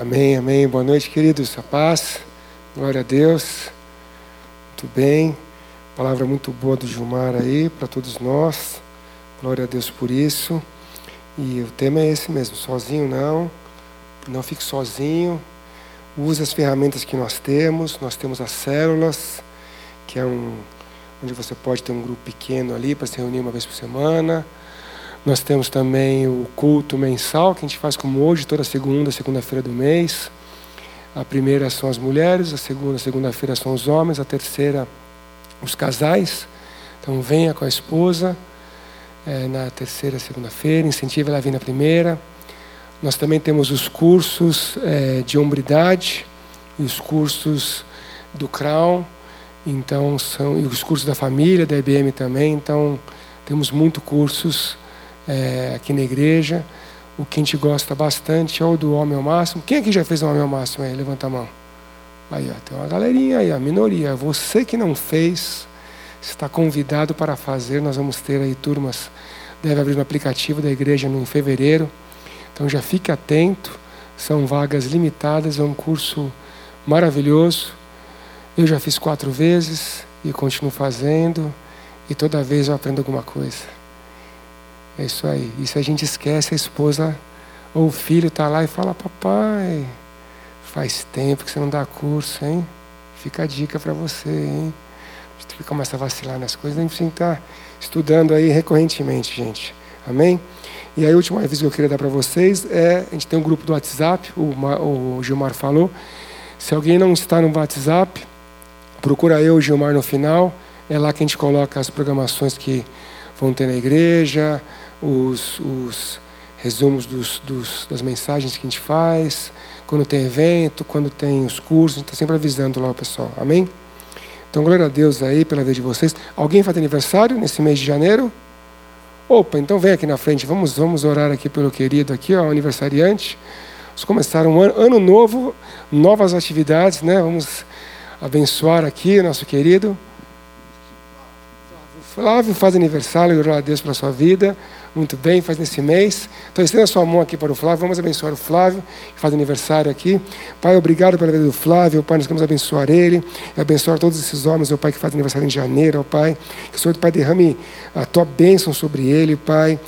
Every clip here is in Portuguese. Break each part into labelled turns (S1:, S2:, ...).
S1: Amém, amém. Boa noite, queridos. A paz. Glória a Deus. Muito bem. Palavra muito boa do Gilmar aí para todos nós. Glória a Deus por isso. E o tema é esse mesmo: sozinho não. Não fique sozinho. Use as ferramentas que nós temos. Nós temos as células, que é um onde você pode ter um grupo pequeno ali para se reunir uma vez por semana. Nós temos também o culto mensal, que a gente faz como hoje, toda segunda, segunda-feira do mês. A primeira são as mulheres, a segunda, segunda-feira são os homens, a terceira, os casais. Então venha com a esposa é, na terceira, segunda-feira, incentive ela a vir na primeira. Nós também temos os cursos é, de hombridade e os cursos do Crown, então são e os cursos da família da IBM também. Então temos muitos cursos é, aqui na igreja. O que a gente gosta bastante é o do homem ao máximo. Quem aqui já fez o homem ao máximo aí? Levanta a mão. Aí, ó, tem uma galerinha aí, a minoria. Você que não fez, está convidado para fazer. Nós vamos ter aí turmas, deve abrir no aplicativo da igreja em fevereiro. Então já fique atento. São vagas limitadas, é um curso maravilhoso. Eu já fiz quatro vezes e continuo fazendo. E toda vez eu aprendo alguma coisa. É isso aí. E se a gente esquece, a esposa ou o filho está lá e fala: Papai, faz tempo que você não dá curso, hein? Fica a dica para você, hein? A gente começa a vacilar nas coisas, a gente tem estar tá estudando aí recorrentemente, gente. Amém? E aí, a última aviso que eu queria dar para vocês é: a gente tem um grupo do WhatsApp, o, o Gilmar falou. Se alguém não está no WhatsApp, procura eu, Gilmar, no final. É lá que a gente coloca as programações que vão ter na igreja, os, os resumos dos, dos, das mensagens que a gente faz, quando tem evento, quando tem os cursos, a gente está sempre avisando lá o pessoal. Amém? Então, glória a Deus aí pela vez de vocês. Alguém faz aniversário nesse mês de janeiro? Opa, então vem aqui na frente, vamos, vamos orar aqui pelo querido aqui, ó, aniversariante. Vamos começar um ano, ano novo, novas atividades, né? Vamos abençoar aqui nosso querido. Flávio faz aniversário, glória a Deus pela sua vida. Muito bem, faz nesse mês. Então, estenda a sua mão aqui para o Flávio. Vamos abençoar o Flávio, que faz aniversário aqui. Pai, obrigado pela vida do Flávio. Pai, nós queremos abençoar ele e abençoar todos esses homens, o Pai, que faz aniversário em janeiro, ó Pai. Que o Senhor, Pai, derrame a tua bênção sobre ele, Pai.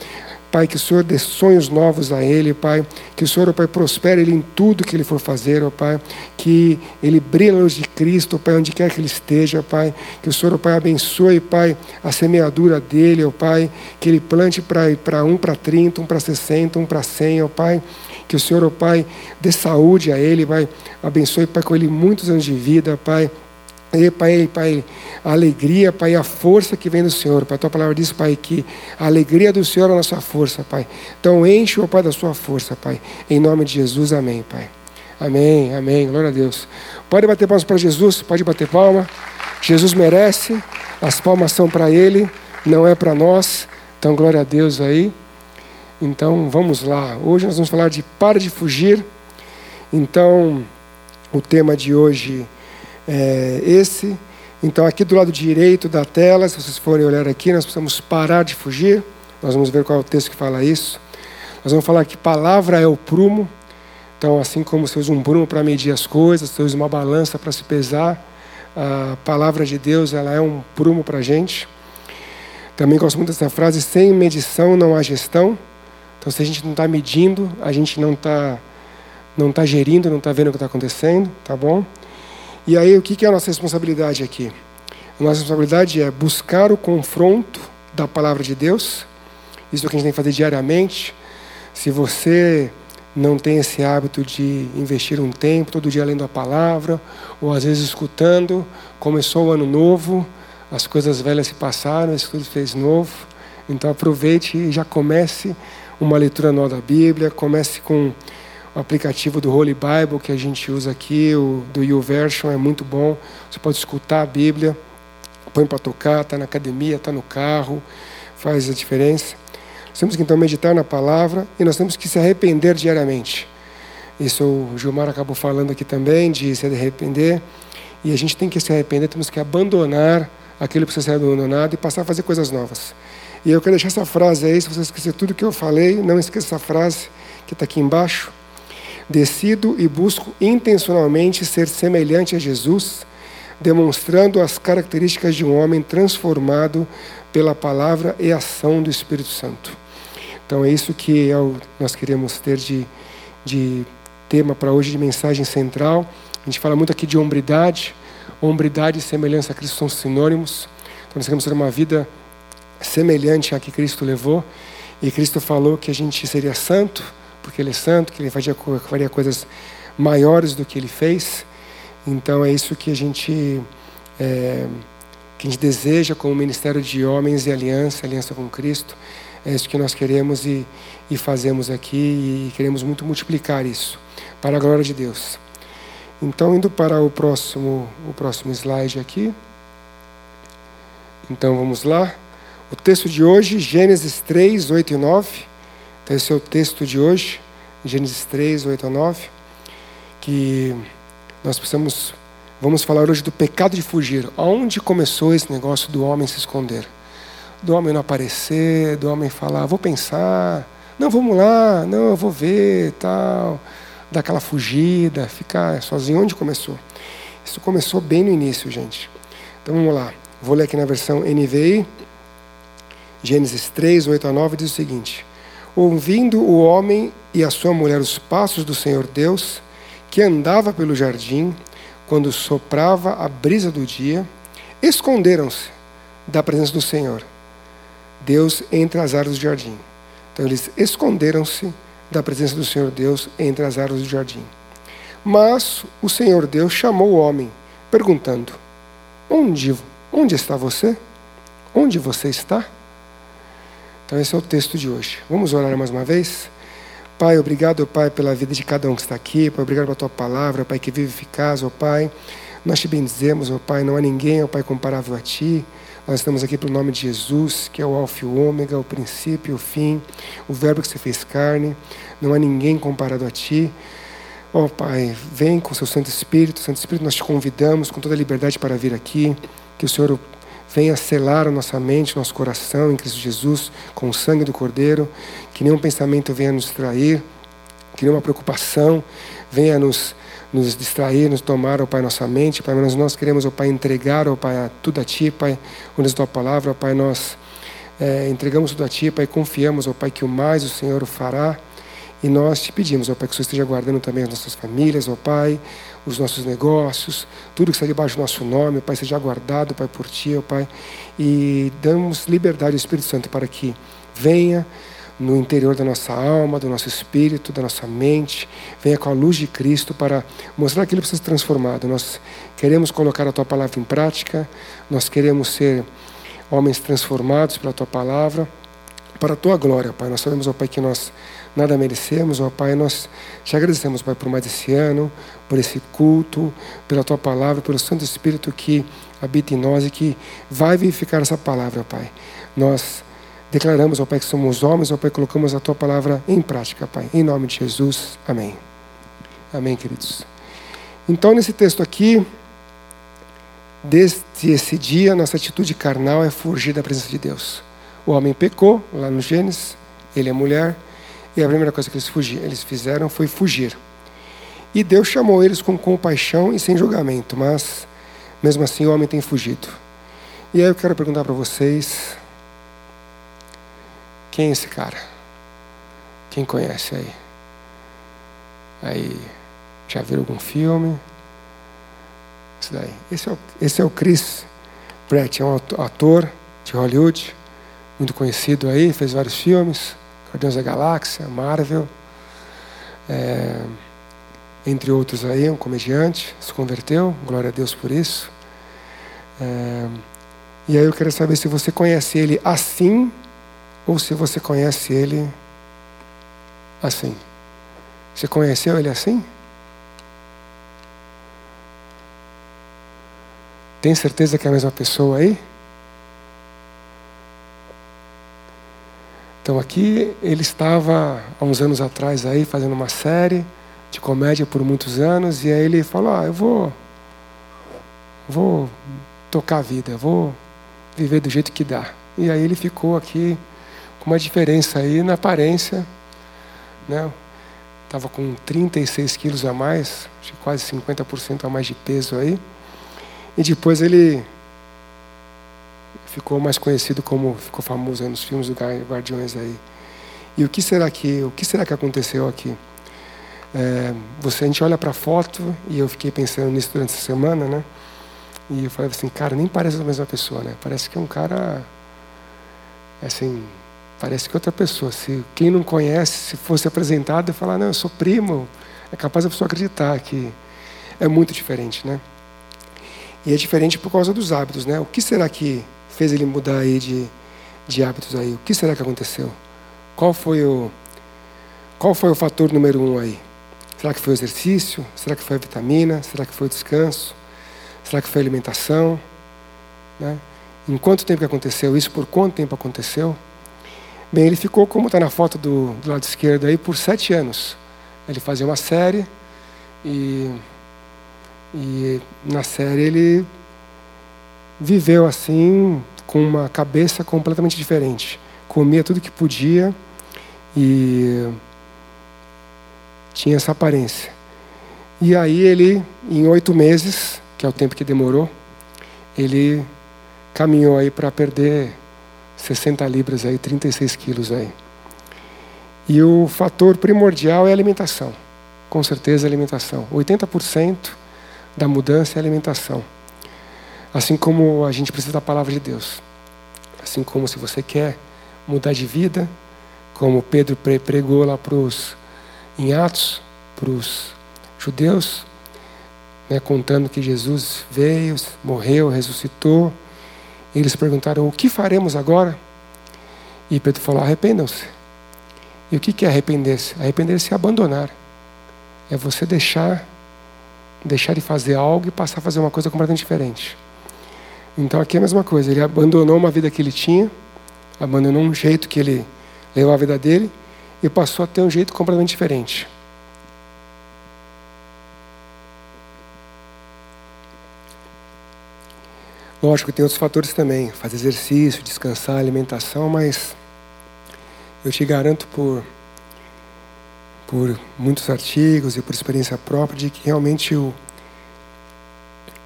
S1: Pai, que o Senhor dê sonhos novos a ele, Pai. Que o Senhor, ó Pai, prospere ele em tudo que ele for fazer, ó Pai. Que ele brilhe a luz de Cristo, ó Pai, onde quer que ele esteja, Pai. Que o Senhor, ó Pai, abençoe, Pai, a semeadura dele, ó Pai. Que ele plante para um para 30, um para 60, um para 100, ó Pai. Que o Senhor, ó Pai, dê saúde a ele, Pai. Abençoe, Pai, com ele muitos anos de vida, Pai. E, pai, pai, a alegria, Pai, a força que vem do Senhor. Pai, a tua palavra diz, Pai, que a alegria do Senhor é a nossa força, Pai. Então enche, o Pai, da sua força, Pai. Em nome de Jesus, amém, Pai. Amém, amém. Glória a Deus. Pode bater palmas para Jesus, pode bater palma. Jesus merece, as palmas são para Ele, não é para nós. Então, glória a Deus aí. Então, vamos lá. Hoje nós vamos falar de para de fugir. Então, o tema de hoje é esse. Então, aqui do lado direito da tela, se vocês forem olhar aqui, nós precisamos parar de fugir. Nós vamos ver qual é o texto que fala isso. Nós vamos falar que palavra é o prumo. Então, assim como você usa um prumo para medir as coisas, você usa uma balança para se pesar, a palavra de Deus ela é um prumo para a gente. Também gosto muito dessa frase: sem medição não há gestão. Então, se a gente não está medindo, a gente não está não tá gerindo, não está vendo o que está acontecendo, tá bom? E aí, o que é a nossa responsabilidade aqui? A nossa responsabilidade é buscar o confronto da palavra de Deus. Isso é o que a gente tem que fazer diariamente. Se você não tem esse hábito de investir um tempo, todo dia lendo a palavra, ou às vezes escutando, começou o ano novo, as coisas velhas se passaram, isso tudo fez novo. Então aproveite e já comece uma leitura nova da Bíblia, comece com o aplicativo do Holy Bible que a gente usa aqui, o do YouVersion, é muito bom. Você pode escutar a Bíblia, põe para tocar, está na academia, está no carro, faz a diferença. Nós temos que então meditar na palavra e nós temos que se arrepender diariamente. Isso o Gilmar acabou falando aqui também, de se arrepender. E a gente tem que se arrepender, temos que abandonar aquilo que precisa ser abandonado e passar a fazer coisas novas. E eu quero deixar essa frase aí, se você esquecer tudo que eu falei, não esqueça essa frase que está aqui embaixo. Decido e busco intencionalmente ser semelhante a Jesus, demonstrando as características de um homem transformado pela palavra e ação do Espírito Santo. Então é isso que nós queremos ter de, de tema para hoje, de mensagem central. A gente fala muito aqui de hombridade. Hombridade e semelhança a Cristo são sinônimos. Então nós queremos ter uma vida semelhante à que Cristo levou. E Cristo falou que a gente seria santo, porque Ele é santo, que Ele faria, faria coisas maiores do que Ele fez. Então é isso que a gente é, que a gente deseja como ministério de homens e aliança, aliança com Cristo. É isso que nós queremos e, e fazemos aqui e queremos muito multiplicar isso para a glória de Deus. Então indo para o próximo o próximo slide aqui. Então vamos lá. O texto de hoje, Gênesis 3, 8 e 9. Esse é o texto de hoje, Gênesis 3, 8 a 9. Que nós precisamos. Vamos falar hoje do pecado de fugir. Onde começou esse negócio do homem se esconder? Do homem não aparecer, do homem falar, vou pensar, não, vamos lá, não, eu vou ver, tal. Dar aquela fugida, ficar sozinho. Onde começou? Isso começou bem no início, gente. Então vamos lá. Vou ler aqui na versão NVI. Gênesis 3, 8 a 9 diz o seguinte: Ouvindo o homem e a sua mulher os passos do Senhor Deus, que andava pelo jardim, quando soprava a brisa do dia, esconderam-se da presença do Senhor, Deus entre as árvores do jardim. Então eles esconderam-se da presença do Senhor Deus entre as árvores do jardim. Mas o Senhor Deus chamou o homem, perguntando: Onde, onde está você? Onde você está? Então, esse é o texto de hoje. Vamos orar mais uma vez? Pai, obrigado, Pai, pela vida de cada um que está aqui. Pai, obrigado pela tua palavra, Pai, que vive eficaz, ó Pai. Nós te bendizemos, ó Pai, não há ninguém, ó Pai, comparável a Ti. Nós estamos aqui pelo nome de Jesus, que é o Alfa e o Ômega, o princípio e o fim, o Verbo que se fez carne. Não há ninguém comparado a Ti. Ó Pai, vem com o seu Santo Espírito. Santo Espírito, nós te convidamos com toda a liberdade para vir aqui. Que o Senhor venha selar a nossa mente, nosso coração em Cristo Jesus, com o sangue do Cordeiro, que nenhum pensamento venha nos distrair, que nenhuma preocupação venha nos, nos distrair, nos tomar, ó Pai, nossa mente, Pai, mas nós queremos, ó Pai, entregar, ó Pai, tudo a Ti, Pai, onde a Tua palavra, ó Pai, nós é, entregamos tudo a Ti, Pai, confiamos, ó Pai, que o mais o Senhor o fará, e nós te pedimos, ó Pai, que o Senhor esteja guardando também as nossas famílias, ó Pai, os nossos negócios, tudo que está debaixo do nosso nome, Pai, seja guardado, Pai, por Ti, ó Pai. E damos liberdade ao Espírito Santo para que venha no interior da nossa alma, do nosso espírito, da nossa mente, venha com a luz de Cristo para mostrar aquilo que precisa ser transformado. Nós queremos colocar a Tua palavra em prática, nós queremos ser homens transformados pela Tua palavra, para a Tua glória, Pai. Nós sabemos, ó Pai, que nós nada merecemos, ó Pai. Nós te agradecemos, Pai, por mais esse ano, por esse culto, pela Tua palavra, pelo Santo Espírito que habita em nós e que vai vivificar essa palavra, Pai. Nós declaramos, ó Pai, que somos homens, ó Pai, colocamos a Tua palavra em prática, Pai. Em nome de Jesus. Amém. Amém, queridos. Então, nesse texto aqui, desde esse dia, nossa atitude carnal é fugir da presença de Deus. O homem pecou, lá no Gênesis, ele é mulher, e a primeira coisa que eles, eles fizeram foi fugir. E Deus chamou eles com compaixão e sem julgamento, mas mesmo assim o homem tem fugido. E aí eu quero perguntar para vocês: quem é esse cara? Quem conhece aí? Aí, já viram algum filme? Isso daí. Esse é o, esse é o Chris Pratt, é um ator de Hollywood, muito conhecido aí, fez vários filmes. Guardiões da Galáxia, Marvel, é, entre outros aí, um comediante, se converteu, glória a Deus por isso. É, e aí eu quero saber se você conhece ele assim ou se você conhece ele assim. Você conheceu ele assim? Tem certeza que é a mesma pessoa aí? Então aqui ele estava há uns anos atrás aí fazendo uma série de comédia por muitos anos e aí ele falou: "Ah, eu vou vou tocar a vida, vou viver do jeito que dá". E aí ele ficou aqui com uma diferença aí na aparência, né? estava com 36 quilos a mais, quase 50% a mais de peso aí. E depois ele ficou mais conhecido como ficou famoso nos filmes do Guardiões aí. E o que será que o que será que aconteceu aqui? É, você a gente olha para a foto e eu fiquei pensando nisso durante essa semana, né? E eu falei assim, cara, nem parece a mesma pessoa, né? Parece que é um cara assim, parece que é outra pessoa. Se quem não conhece, se fosse apresentado e falar, não, eu sou primo, é capaz a pessoa acreditar que é muito diferente, né? E é diferente por causa dos hábitos, né? O que será que fez ele mudar aí de, de hábitos aí? O que será que aconteceu? Qual foi o qual foi o fator número um aí? Será que foi o exercício? Será que foi a vitamina? Será que foi o descanso? Será que foi a alimentação? Né? Em quanto tempo que aconteceu isso? Por quanto tempo aconteceu? Bem, ele ficou, como está na foto do, do, lado esquerdo aí, por sete anos. Ele fazia uma série e, e na série ele viveu assim, com uma cabeça completamente diferente. Comia tudo que podia e tinha essa aparência. E aí ele, em oito meses, que é o tempo que demorou, ele caminhou aí para perder 60 libras aí, 36 quilos aí. E o fator primordial é a alimentação. Com certeza a alimentação. 80% da mudança é a alimentação. Assim como a gente precisa da palavra de Deus. Assim como se você quer mudar de vida, como Pedro pregou lá para os em Atos para os judeus, né, contando que Jesus veio, morreu, ressuscitou. Eles perguntaram: O que faremos agora? E Pedro falou: Arrependam-se. E o que é arrepender-se? Arrepender-se é abandonar. É você deixar, deixar de fazer algo e passar a fazer uma coisa completamente diferente. Então aqui é a mesma coisa. Ele abandonou uma vida que ele tinha, abandonou um jeito que ele levou a vida dele e passou a ter um jeito completamente diferente. Lógico, tem outros fatores também, fazer exercício, descansar, alimentação, mas eu te garanto por, por muitos artigos e por experiência própria de que realmente o,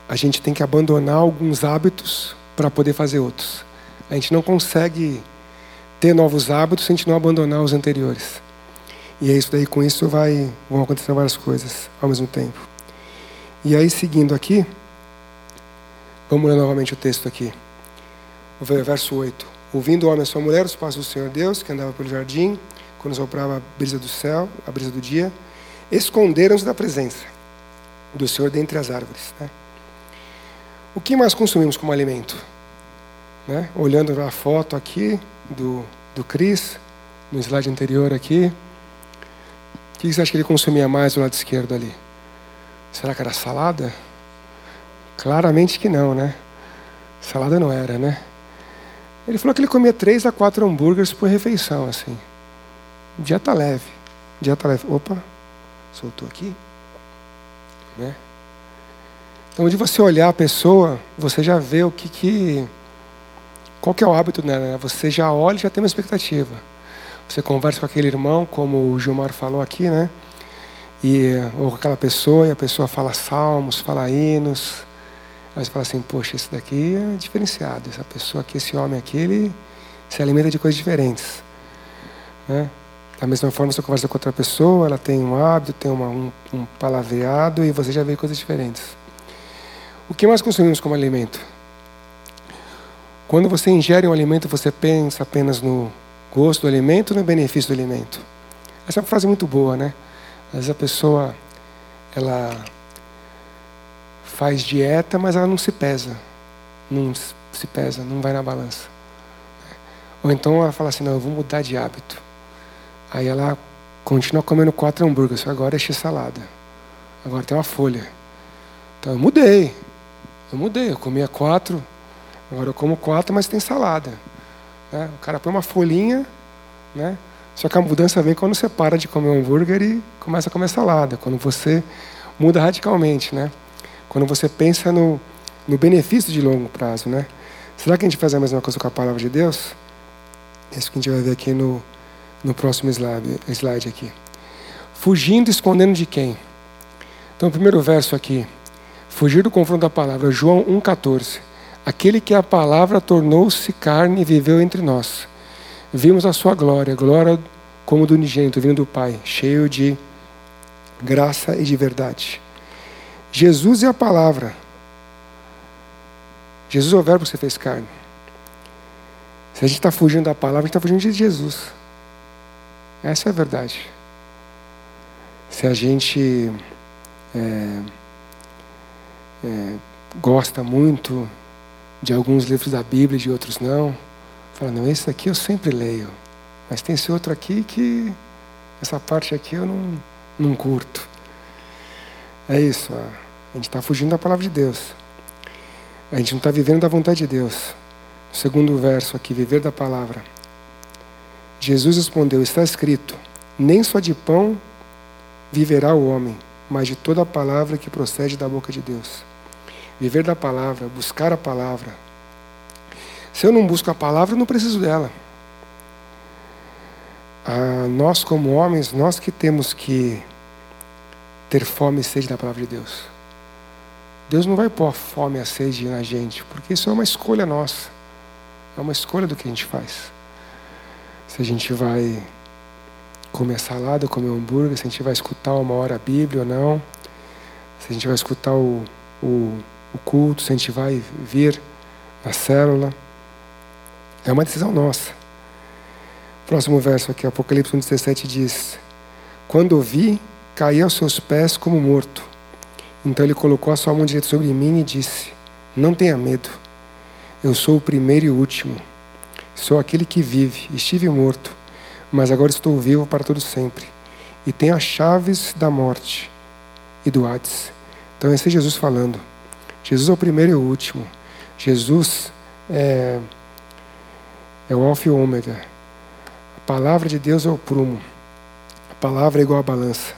S1: a gente tem que abandonar alguns hábitos para poder fazer outros. A gente não consegue ter novos hábitos se a gente não abandonar os anteriores. E é isso daí, com isso vai, vão acontecer várias coisas ao mesmo tempo. E aí, seguindo aqui, Vamos ler novamente o texto aqui. O verso 8. Ouvindo o homem a sua mulher os passos do Senhor Deus, que andava pelo jardim, quando soprava a brisa do céu, a brisa do dia, esconderam-se da presença do Senhor dentre as árvores. Né? O que mais consumimos como alimento? Né? Olhando a foto aqui do, do Cris, no slide anterior aqui, o que você acha que ele consumia mais do lado esquerdo ali? Será que era salada? Claramente que não, né? Salada não era, né? Ele falou que ele comia três a quatro hambúrgueres por refeição, assim. Dieta leve. Dieta leve. Opa, soltou aqui. Né? Então, de você olhar a pessoa, você já vê o que que. Qual que é o hábito dela, né? Você já olha e já tem uma expectativa. Você conversa com aquele irmão, como o Gilmar falou aqui, né? E, ou com aquela pessoa, e a pessoa fala salmos, fala hinos Aí você fala assim, poxa, esse daqui é diferenciado. Essa pessoa aqui, esse homem aqui, ele se alimenta de coisas diferentes. Né? Da mesma forma, você conversa com outra pessoa, ela tem um hábito, tem uma, um, um palavreado e você já vê coisas diferentes. O que mais consumimos como alimento? Quando você ingere um alimento, você pensa apenas no gosto do alimento ou no benefício do alimento? Essa é uma frase muito boa, né? Às vezes a pessoa, ela faz dieta, mas ela não se pesa. Não se pesa, não vai na balança. Ou então ela fala assim, não, eu vou mudar de hábito. Aí ela continua comendo quatro hambúrgueres, agora é x-salada. Agora tem uma folha. Então eu mudei. Eu mudei, eu comia quatro, agora eu como quatro, mas tem salada. Né? O cara põe uma folhinha, né? Só que a mudança vem quando você para de comer um hambúrguer e começa a comer salada. Quando você muda radicalmente, né? Quando você pensa no, no benefício de longo prazo, né? Será que a gente faz a mesma coisa com a palavra de Deus? É isso que a gente vai ver aqui no, no próximo slide, slide aqui. Fugindo, escondendo de quem? Então, o primeiro verso aqui. Fugir do confronto da palavra. João 1,14. Aquele que a palavra tornou-se carne e viveu entre nós. Vimos a sua glória, glória como do unigênito, vindo do Pai, cheio de graça e de verdade. Jesus é a palavra. Jesus é o verbo que você fez carne. Se a gente está fugindo da palavra, a gente está fugindo de Jesus. Essa é a verdade. Se a gente é, é, gosta muito de alguns livros da Bíblia e de outros não, fala, não, esse aqui eu sempre leio. Mas tem esse outro aqui que essa parte aqui eu não, não curto. É isso. A gente está fugindo da palavra de Deus. A gente não está vivendo da vontade de Deus. O segundo verso aqui, viver da palavra. Jesus respondeu: Está escrito: Nem só de pão viverá o homem, mas de toda a palavra que procede da boca de Deus. Viver da palavra, buscar a palavra. Se eu não busco a palavra, eu não preciso dela. Ah, nós, como homens, nós que temos que ter fome e sede da palavra de Deus. Deus não vai pôr fome e sede na gente, porque isso é uma escolha nossa. É uma escolha do que a gente faz. Se a gente vai comer salada, comer hambúrguer, se a gente vai escutar uma hora a Bíblia ou não, se a gente vai escutar o, o, o culto, se a gente vai vir na célula. É uma decisão nossa. Próximo verso aqui, Apocalipse 1,17 diz: Quando ouvi, caí aos seus pés como morto. Então ele colocou a sua mão direita sobre mim e disse: Não tenha medo. Eu sou o primeiro e o último. Sou aquele que vive. Estive morto, mas agora estou vivo para todo sempre. E tenho as chaves da morte e do Hades. Então esse é Jesus falando. Jesus é o primeiro e o último. Jesus é, é o alfa e o ômega. A palavra de Deus é o prumo. A palavra é igual à balança.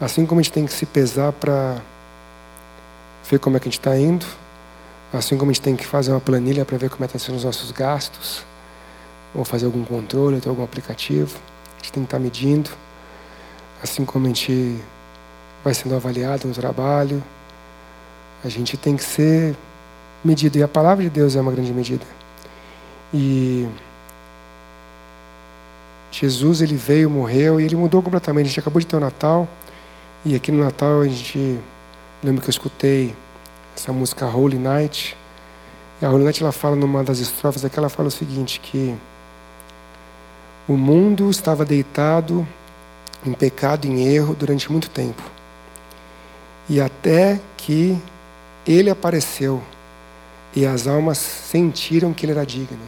S1: Assim como a gente tem que se pesar para ver como é que a gente está indo, assim como a gente tem que fazer uma planilha para ver como é que estão sendo os nossos gastos, ou fazer algum controle, ter algum aplicativo, a gente tem que estar tá medindo, assim como a gente vai sendo avaliado no trabalho, a gente tem que ser medido, e a palavra de Deus é uma grande medida. E Jesus ele veio, morreu e ele mudou completamente. A gente acabou de ter o Natal e aqui no Natal a gente lembro que eu escutei essa música Holy Night. E a Holy Night ela fala numa das estrofes aqui, ela fala o seguinte, que o mundo estava deitado em pecado, em erro durante muito tempo. E até que ele apareceu e as almas sentiram que ele era digno.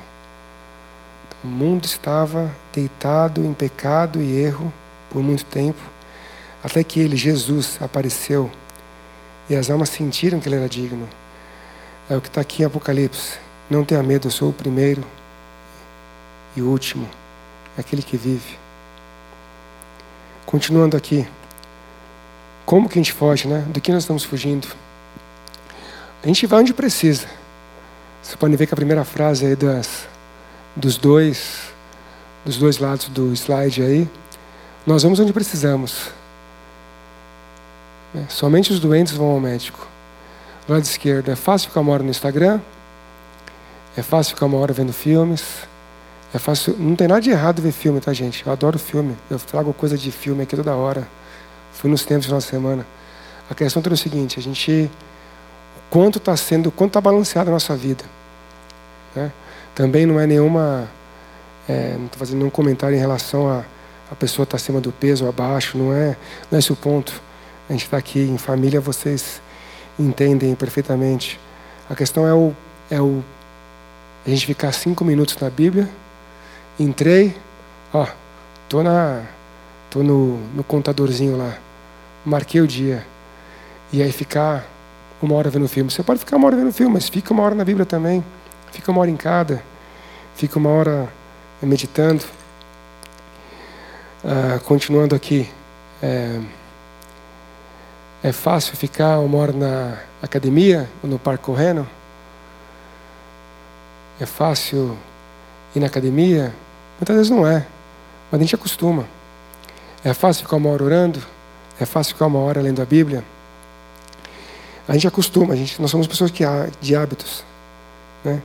S1: O mundo estava deitado em pecado e erro por muito tempo, até que ele, Jesus, apareceu e as almas sentiram que ele era digno. É o que está aqui em Apocalipse. Não tenha medo, eu sou o primeiro e o último, aquele que vive. Continuando aqui. Como que a gente foge, né? Do que nós estamos fugindo? A gente vai onde precisa. Você pode ver que a primeira frase aí das, dos dois dos dois lados do slide aí, nós vamos onde precisamos. É, somente os doentes vão ao médico. Do lado esquerdo, é fácil ficar uma hora no Instagram, é fácil ficar uma hora vendo filmes, é fácil. Não tem nada de errado ver filme, tá, gente? Eu adoro filme, eu trago coisa de filme aqui toda hora. Fui nos tempos de nossa semana. A questão é o seguinte: a gente. Quanto está sendo, quanto está balanceada a nossa vida. Né? Também não é nenhuma. É, não estou fazendo nenhum comentário em relação a a pessoa estar tá acima do peso ou abaixo, não é, não é esse o ponto. A gente está aqui em família, vocês entendem perfeitamente. A questão é o, é o a gente ficar cinco minutos na Bíblia. Entrei, ó, tô na, tô no, no contadorzinho lá, marquei o dia e aí ficar uma hora vendo filme. Você pode ficar uma hora vendo filme, mas fica uma hora na Bíblia também. Fica uma hora em cada. Fica uma hora meditando. Ah, continuando aqui. É, é fácil ficar uma hora na academia ou no parque correndo? É fácil ir na academia? Muitas vezes não é, mas a gente acostuma. É fácil ficar uma hora orando? É fácil ficar uma hora lendo a Bíblia? A gente acostuma, a gente, nós somos pessoas que, de hábitos. Né?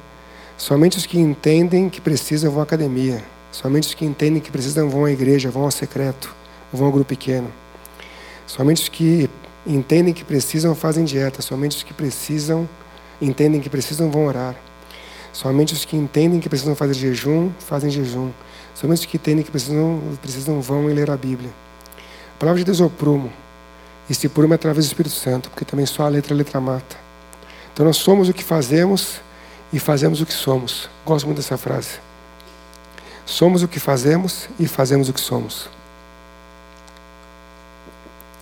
S1: Somente os que entendem que precisam vão à academia. Somente os que entendem que precisam vão à igreja, vão ao secreto, vão ao grupo pequeno. Somente os que entendem que precisam fazem dieta. Somente os que precisam, entendem que precisam vão orar. Somente os que entendem que precisam fazer jejum, fazem jejum. Somente os que entendem que precisam, precisam vão ler a Bíblia. A palavra de Deus é o prumo. Esse prumo é através do Espírito Santo, porque também só a letra a letra mata. Então nós somos o que fazemos e fazemos o que somos. Gosto muito dessa frase. Somos o que fazemos e fazemos o que somos.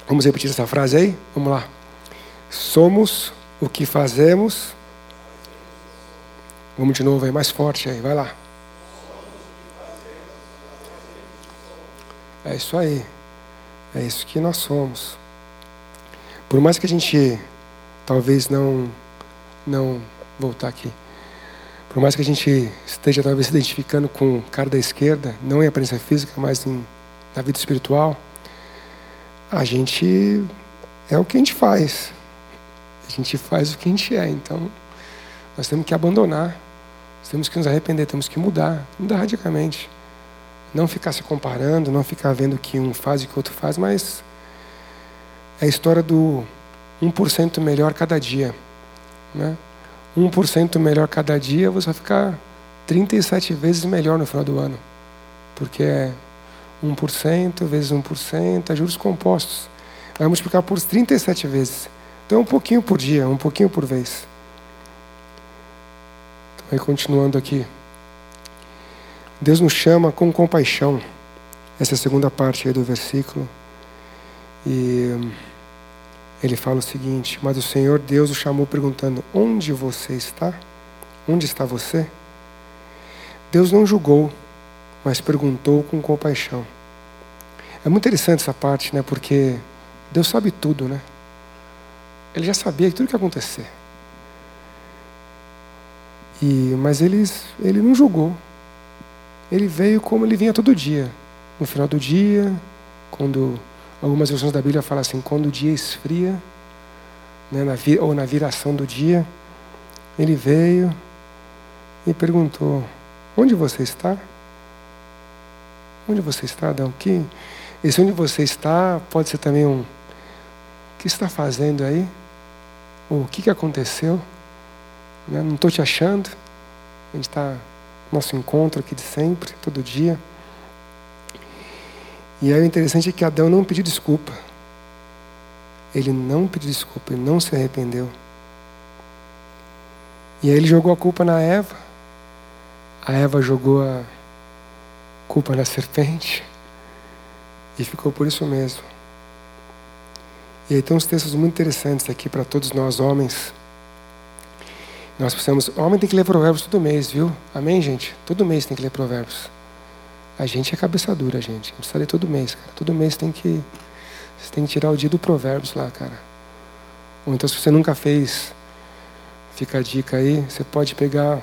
S1: Vamos repetir essa frase aí? Vamos lá. Somos o que fazemos. Vamos de novo aí, mais forte aí, vai lá. É isso aí. É isso que nós somos. Por mais que a gente talvez não não voltar aqui. Por mais que a gente esteja talvez se identificando com o cara da esquerda, não em aparência física, mas em, na vida espiritual, a gente é o que a gente faz. A gente faz o que a gente é. Então, nós temos que abandonar, nós temos que nos arrepender, temos que mudar, mudar radicalmente. Não ficar se comparando, não ficar vendo o que um faz e o que o outro faz, mas é a história do 1% melhor cada dia. Né? 1% melhor cada dia, você vai ficar 37 vezes melhor no final do ano. Porque é 1% vezes 1%, é juros compostos. Vai multiplicar por 37 vezes. Então, um pouquinho por dia, um pouquinho por vez. Então, aí, continuando aqui. Deus nos chama com compaixão. Essa é a segunda parte do versículo. E ele fala o seguinte: Mas o Senhor Deus o chamou perguntando: Onde você está? Onde está você? Deus não julgou, mas perguntou com compaixão. É muito interessante essa parte, né? Porque Deus sabe tudo, né? Ele já sabia tudo que ia acontecer. E, mas ele não julgou. Ele veio como ele vinha todo dia. No final do dia, quando Algumas versões da Bíblia falam assim: quando o dia esfria, né, na ou na viração do dia, ele veio e perguntou: Onde você está? Onde você está, Adão? Que, esse onde você está pode ser também um: O que está fazendo aí? Ou o que, que aconteceu? Né, não estou te achando. A gente está nosso encontro aqui de sempre, todo dia. E aí o interessante é que Adão não pediu desculpa. Ele não pediu desculpa, ele não se arrependeu. E aí ele jogou a culpa na Eva. A Eva jogou a culpa na serpente. E ficou por isso mesmo. E aí tem uns textos muito interessantes aqui para todos nós homens. Nós precisamos. Homem tem que ler provérbios todo mês, viu? Amém, gente? Todo mês tem que ler provérbios. A gente é cabeça dura, gente. A gente ler todo mês, cara. Todo mês tem que. Você tem que tirar o dia do Provérbios lá, cara. Ou então, se você nunca fez, fica a dica aí. Você pode pegar.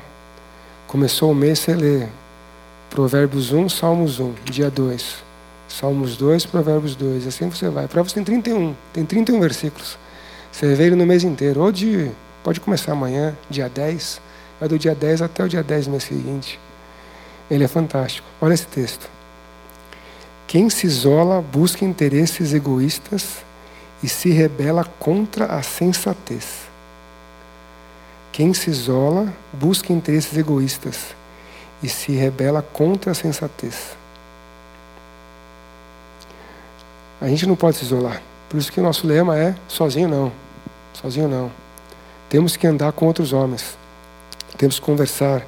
S1: Começou o mês, você lê Provérbios 1, Salmos 1, dia 2. Salmos 2, Provérbios 2. Assim você vai. Provérbios tem 31. Tem 31 versículos. Você vê ele no mês inteiro. Ou de. Pode começar amanhã, dia 10. Vai do dia 10 até o dia 10 do mês seguinte. Ele é fantástico. Olha esse texto. Quem se isola busca interesses egoístas e se rebela contra a sensatez. Quem se isola busca interesses egoístas e se rebela contra a sensatez. A gente não pode se isolar. Por isso que o nosso lema é sozinho não. Sozinho não. Temos que andar com outros homens. Temos que conversar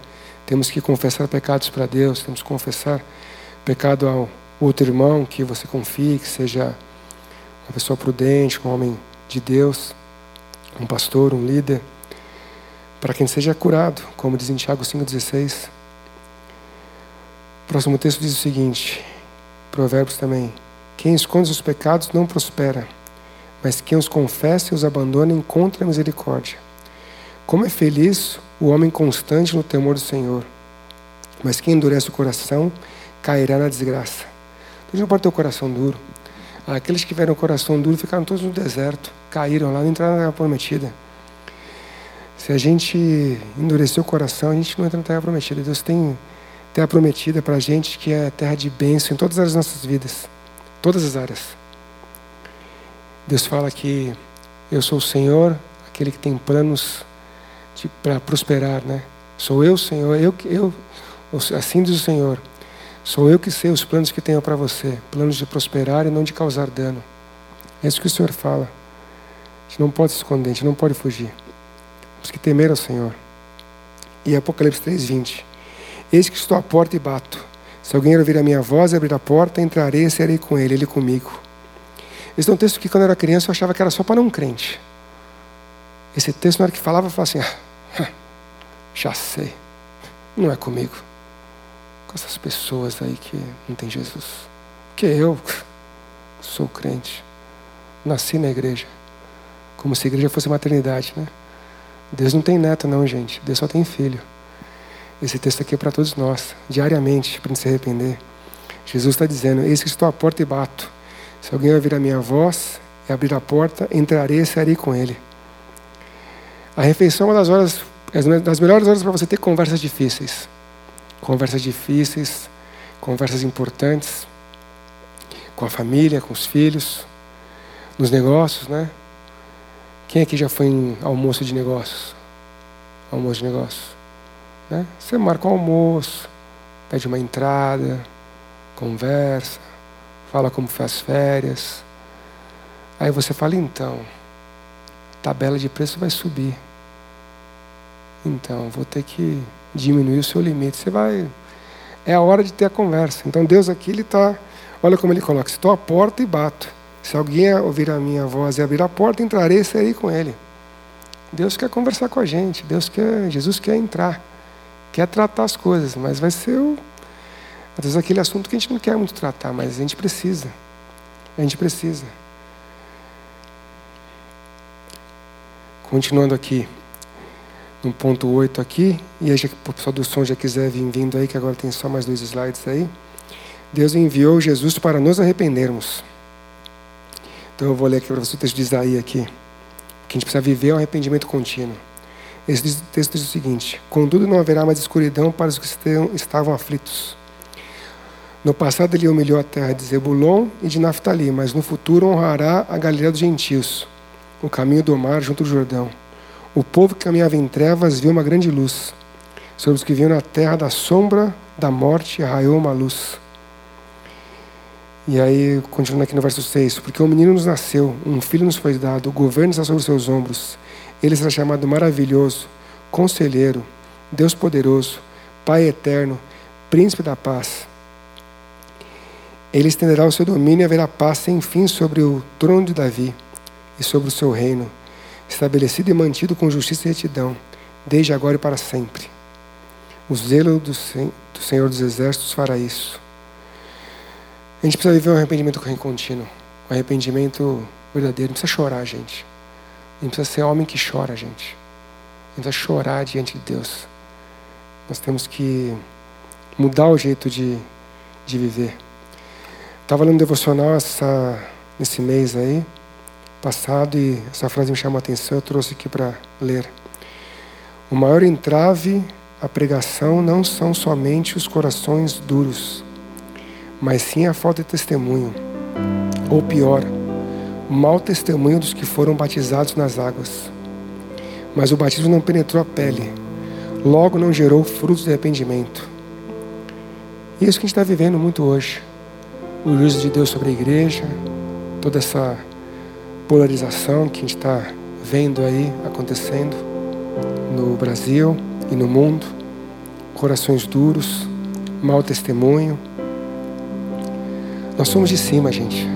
S1: temos que confessar pecados para Deus, temos que confessar pecado ao outro irmão que você confie, que seja uma pessoa prudente, um homem de Deus, um pastor, um líder, para quem seja curado, como diz em Tiago 5,16. O próximo texto diz o seguinte, Provérbios também: Quem esconde os pecados não prospera, mas quem os confessa e os abandona encontra misericórdia. Como é feliz o homem constante no temor do Senhor. Mas quem endurece o coração cairá na desgraça. Deus não pode ter o coração duro. Aqueles que tiveram o coração duro ficaram todos no deserto, caíram lá, não entraram na terra prometida. Se a gente endurecer o coração, a gente não entra na terra prometida. Deus tem terra prometida para a gente que é terra de bênção em todas as nossas vidas, todas as áreas. Deus fala que eu sou o Senhor, aquele que tem planos para prosperar, né? Sou eu, Senhor, eu eu assim diz o Senhor. Sou eu que sei os planos que tenho para você, planos de prosperar e não de causar dano. É isso que o Senhor fala. A gente não pode se esconder, a gente não pode fugir. Temos que temer ao Senhor. E Apocalipse 3:20. Eis que estou à porta e bato. Se alguém ouvir a minha voz e abrir a porta, entrarei e serei com ele, ele comigo. Esse é um texto que, quando eu era criança, eu achava que era só para não crente. Esse texto, na hora que falava, eu falava assim: ah, já sei, não é comigo. Com essas pessoas aí que não tem Jesus. Que eu sou crente, nasci na igreja, como se a igreja fosse maternidade, né? Deus não tem neto, não, gente. Deus só tem filho. Esse texto aqui é para todos nós, diariamente, para a gente se arrepender. Jesus está dizendo: Eis que estou à porta e bato. Se alguém ouvir a minha voz e abrir a porta, entrarei e sairei com ele. A refeição é uma das horas, das melhores horas para você ter conversas difíceis. Conversas difíceis, conversas importantes, com a família, com os filhos, nos negócios, né? Quem aqui já foi em almoço de negócios? Almoço de negócios. Né? Você marca o almoço, pede uma entrada, conversa, fala como foi as férias. Aí você fala, então, tabela de preço vai subir. Então, vou ter que diminuir o seu limite. Você vai. É a hora de ter a conversa. Então, Deus aqui, Ele está. Olha como Ele coloca: estou à porta e bato. Se alguém ouvir a minha voz e abrir a porta, entrarei e sairei com Ele. Deus quer conversar com a gente. Deus quer. Jesus quer entrar quer tratar as coisas, mas vai ser o, às vezes aquele assunto que a gente não quer muito tratar, mas a gente precisa. A gente precisa. Continuando aqui, no ponto 8 aqui, e aí o pessoal do som já quiser vir vindo aí, que agora tem só mais dois slides aí. Deus enviou Jesus para nos arrependermos. Então eu vou ler aqui para você o texto de Isaías aqui. Que a gente precisa viver o arrependimento contínuo. Esse texto diz o seguinte: Contudo, não haverá mais escuridão para os que estavam aflitos. No passado, ele humilhou a terra de Zebulon e de Naftali, mas no futuro honrará a Galileia dos gentios, o caminho do mar junto do Jordão. O povo que caminhava em trevas viu uma grande luz. Sobre os que vinham na terra da sombra da morte, raiou uma luz. E aí, continuando aqui no verso 6: Porque um menino nos nasceu, um filho nos foi dado, o governo está sobre os seus ombros ele será chamado maravilhoso, conselheiro, Deus poderoso, Pai eterno, príncipe da paz. Ele estenderá o seu domínio e haverá paz sem fim sobre o trono de Davi e sobre o seu reino, estabelecido e mantido com justiça e retidão, desde agora e para sempre. O zelo do, do Senhor dos Exércitos fará isso. A gente precisa viver um arrependimento contínuo, um arrependimento verdadeiro. Não precisa chorar, gente. A gente precisa ser homem que chora, gente. A gente precisa chorar diante de Deus. Nós temos que mudar o jeito de, de viver. Estava lendo devocional essa, nesse mês aí, passado, e essa frase me chamou a atenção, eu trouxe aqui para ler. O maior entrave à pregação não são somente os corações duros, mas sim a falta de testemunho. Ou pior, mau testemunho dos que foram batizados nas águas. Mas o batismo não penetrou a pele, logo não gerou frutos de arrependimento. E é isso que a gente está vivendo muito hoje. O juízo de Deus sobre a igreja, toda essa polarização que a gente está vendo aí acontecendo no Brasil e no mundo, corações duros, mau testemunho. Nós somos de cima, gente.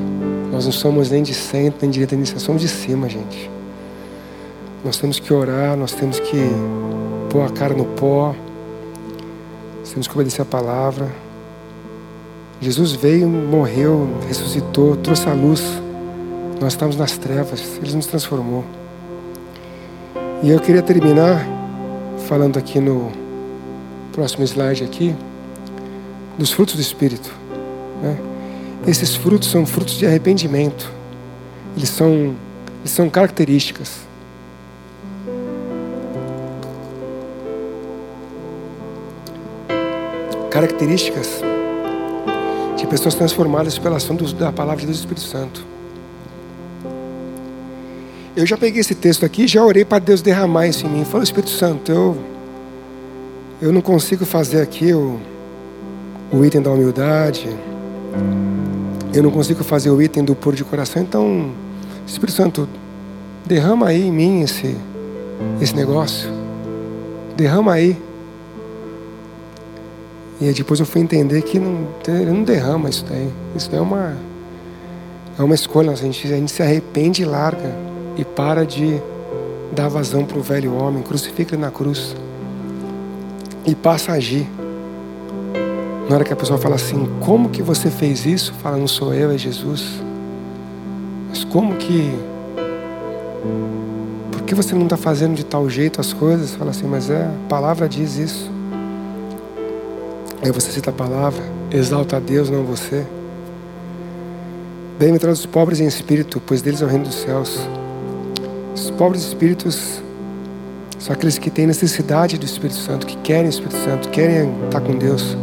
S1: Nós não somos nem de centro, nem de direita, nem de esquerda, somos de cima, gente. Nós temos que orar, nós temos que pôr a cara no pó, temos que obedecer a palavra. Jesus veio, morreu, ressuscitou, trouxe a luz. Nós estamos nas trevas, Ele nos transformou. E eu queria terminar falando aqui no próximo slide aqui dos frutos do Espírito. Né? Esses frutos são frutos de arrependimento. Eles são, eles são características. Características de pessoas transformadas pela ação do, da palavra de Deus do Espírito Santo. Eu já peguei esse texto aqui, já orei para Deus derramar isso em mim. Falei, Espírito Santo, eu, eu não consigo fazer aqui o, o item da humildade. Eu não consigo fazer o item do puro de coração. Então, Espírito Santo, derrama aí em mim esse, esse negócio. Derrama aí. E depois eu fui entender que não, não derrama isso daí. Isso daí é uma, é uma escolha. A gente, a gente se arrepende e larga. E para de dar vazão para o velho homem. Crucifica na cruz. E passa a agir. Na hora que a pessoa fala assim, como que você fez isso? Fala, não sou eu, é Jesus. Mas como que. Por que você não está fazendo de tal jeito as coisas? Fala assim, mas é, a palavra diz isso. Aí você cita a palavra, exalta a Deus, não você. Bem-aventurados os pobres em espírito, pois deles é o reino dos céus. Os pobres espíritos são aqueles que têm necessidade do Espírito Santo, que querem o Espírito Santo, querem estar com Deus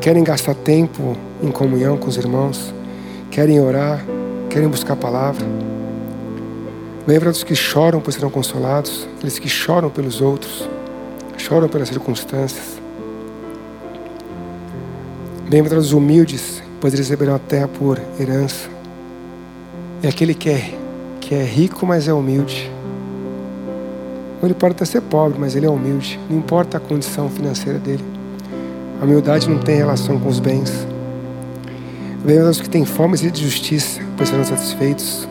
S1: querem gastar tempo em comunhão com os irmãos, querem orar, querem buscar a palavra. Lembra dos que choram por serão consolados, aqueles que choram pelos outros, choram pelas circunstâncias. Lembra dos humildes, pois receberão a terra por herança. E aquele que é, que é rico, mas é humilde. Ele pode até ser pobre, mas ele é humilde. Não importa a condição financeira dele. A humildade não tem relação com os bens. Bem-aventurados que têm fome e de justiça, pois serão satisfeitos.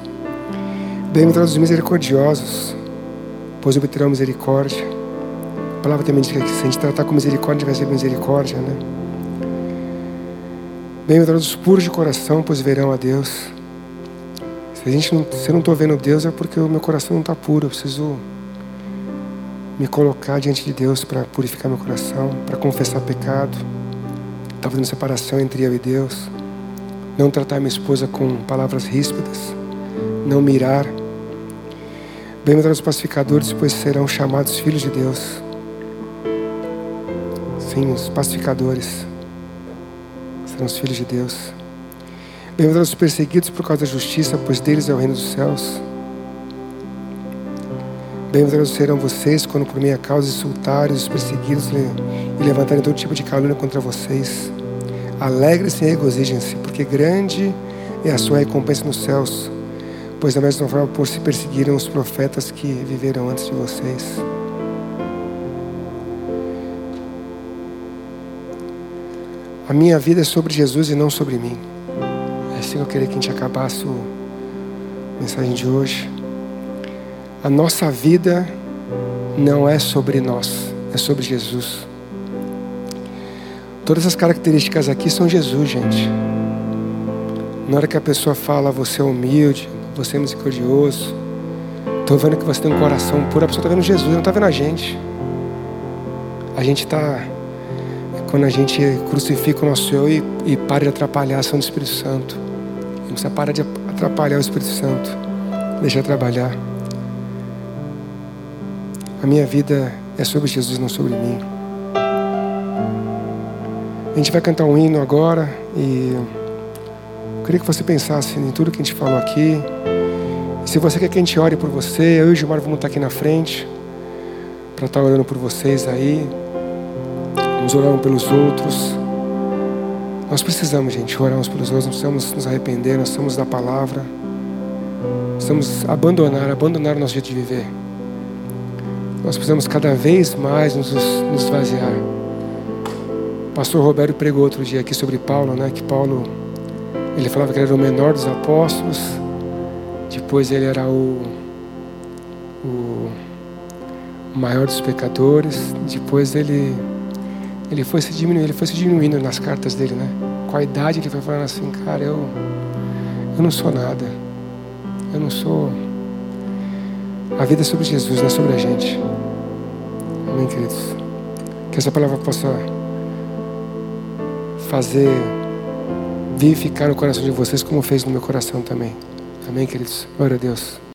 S1: Bem-aventurados os misericordiosos, pois obterão misericórdia. A palavra também diz que se a gente tratar com misericórdia, vai ser misericórdia, né? Bem-aventurados os puros de coração, pois verão a Deus. Se, a gente não, se eu não estou vendo Deus, é porque o meu coração não está puro. Eu preciso me colocar diante de Deus para purificar meu coração, para confessar pecado. Estava fazendo separação entre eu e Deus. Não tratar minha esposa com palavras ríspidas. Não mirar. Bem-aventurados os pacificadores, pois serão chamados filhos de Deus. Sim, os pacificadores serão os filhos de Deus. Bem-aventurados os perseguidos por causa da justiça, pois deles é o reino dos céus. Bem-aventurados serão vocês quando por minha causa insultarem os perseguidos e levantarem todo tipo de calúnia contra vocês. Alegre-se e regozijem-se, porque grande é a sua recompensa nos céus, pois da mesma forma por se perseguiram os profetas que viveram antes de vocês. A minha vida é sobre Jesus e não sobre mim. Assim que eu queria que a gente acabasse a mensagem de hoje. A nossa vida não é sobre nós, é sobre Jesus. Todas as características aqui são Jesus, gente. Na hora que a pessoa fala, você é humilde, você é misericordioso, estou vendo que você tem um coração puro, a pessoa está vendo Jesus, não está vendo a gente. A gente está. Quando a gente crucifica o nosso eu e, e para de atrapalhar a ação do Espírito Santo. A gente precisa parar de atrapalhar o Espírito Santo. Deixar trabalhar. A minha vida é sobre Jesus, não sobre mim. A gente vai cantar um hino agora e eu queria que você pensasse em tudo que a gente falou aqui. E se você quer que a gente ore por você, eu e o Gilmar vamos estar aqui na frente para estar orando por vocês aí. Vamos orar um pelos outros. Nós precisamos, gente, orar uns pelos outros, nós precisamos nos arrepender, nós precisamos da palavra. Precisamos abandonar, abandonar o nosso jeito de viver. Nós precisamos cada vez mais nos, nos esvaziar. O pastor Roberto pregou outro dia aqui sobre Paulo, né? Que Paulo, ele falava que ele era o menor dos apóstolos, depois ele era o, o maior dos pecadores, depois ele, ele foi se diminuindo, ele foi se diminuindo nas cartas dele, né? Com a idade ele foi falando assim, cara, eu, eu não sou nada, eu não sou a vida é sobre Jesus, não é sobre a gente. Amém, queridos? Que essa palavra possa fazer vivificar no coração de vocês, como fez no meu coração também. Amém, queridos? Glória a Deus.